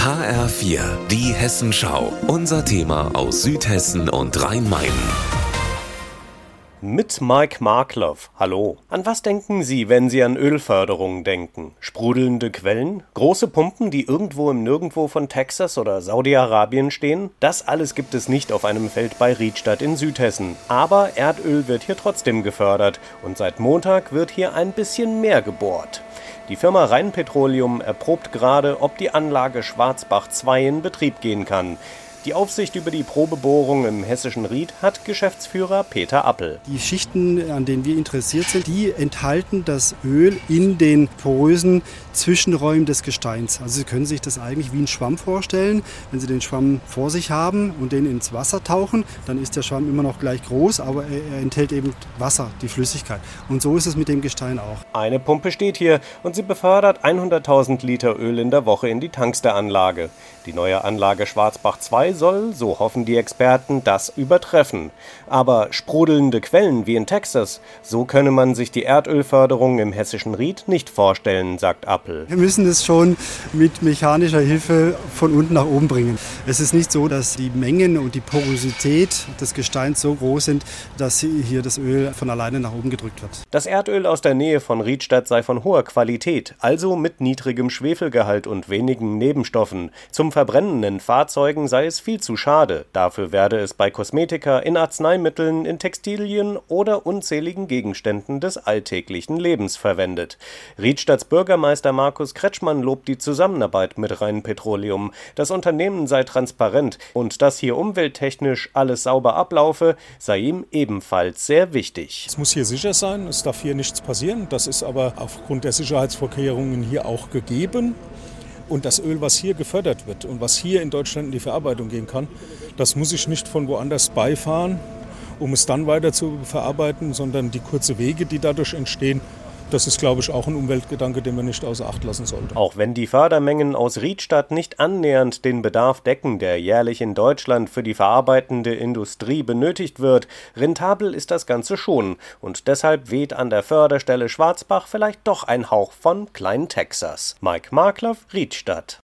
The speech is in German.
HR4, die Hessenschau. Unser Thema aus Südhessen und Rhein-Main. Mit Mike Markloff. Hallo. An was denken Sie, wenn Sie an Ölförderung denken? Sprudelnde Quellen? Große Pumpen, die irgendwo im Nirgendwo von Texas oder Saudi-Arabien stehen? Das alles gibt es nicht auf einem Feld bei Riedstadt in Südhessen. Aber Erdöl wird hier trotzdem gefördert und seit Montag wird hier ein bisschen mehr gebohrt. Die Firma Rheinpetroleum erprobt gerade, ob die Anlage Schwarzbach 2 in Betrieb gehen kann. Die Aufsicht über die Probebohrung im hessischen Ried hat Geschäftsführer Peter Appel. Die Schichten, an denen wir interessiert sind, die enthalten das Öl in den porösen Zwischenräumen des Gesteins. Also Sie können sich das eigentlich wie einen Schwamm vorstellen. Wenn Sie den Schwamm vor sich haben und den ins Wasser tauchen, dann ist der Schwamm immer noch gleich groß, aber er enthält eben Wasser, die Flüssigkeit. Und so ist es mit dem Gestein auch. Eine Pumpe steht hier und sie befördert 100.000 Liter Öl in der Woche in die Tanks der Anlage. Die neue Anlage Schwarzbach 2 soll, so hoffen die Experten, das übertreffen. Aber sprudelnde Quellen wie in Texas, so könne man sich die Erdölförderung im hessischen Ried nicht vorstellen, sagt Appel. Wir müssen es schon mit mechanischer Hilfe von unten nach oben bringen. Es ist nicht so, dass die Mengen und die Porosität des Gesteins so groß sind, dass hier das Öl von alleine nach oben gedrückt wird. Das Erdöl aus der Nähe von Riedstadt sei von hoher Qualität, also mit niedrigem Schwefelgehalt und wenigen Nebenstoffen. Zum Verbrennen in Fahrzeugen sei es viel zu schade. Dafür werde es bei Kosmetika, in Arzneimitteln, in Textilien oder unzähligen Gegenständen des alltäglichen Lebens verwendet. Riedstadts Bürgermeister Markus Kretschmann lobt die Zusammenarbeit mit Rheinpetroleum. Das Unternehmen sei transparent und dass hier umwelttechnisch alles sauber ablaufe, sei ihm ebenfalls sehr wichtig. Es muss hier sicher sein, es darf hier nichts passieren. Das ist aber aufgrund der Sicherheitsvorkehrungen hier auch gegeben. Und das Öl, was hier gefördert wird und was hier in Deutschland in die Verarbeitung gehen kann, das muss ich nicht von woanders beifahren, um es dann weiter zu verarbeiten, sondern die kurzen Wege, die dadurch entstehen, das ist, glaube ich, auch ein Umweltgedanke, den man nicht außer Acht lassen sollte. Auch wenn die Fördermengen aus Riedstadt nicht annähernd den Bedarf decken, der jährlich in Deutschland für die verarbeitende Industrie benötigt wird, rentabel ist das Ganze schon. Und deshalb weht an der Förderstelle Schwarzbach vielleicht doch ein Hauch von Klein Texas. Mike Markloff, Riedstadt.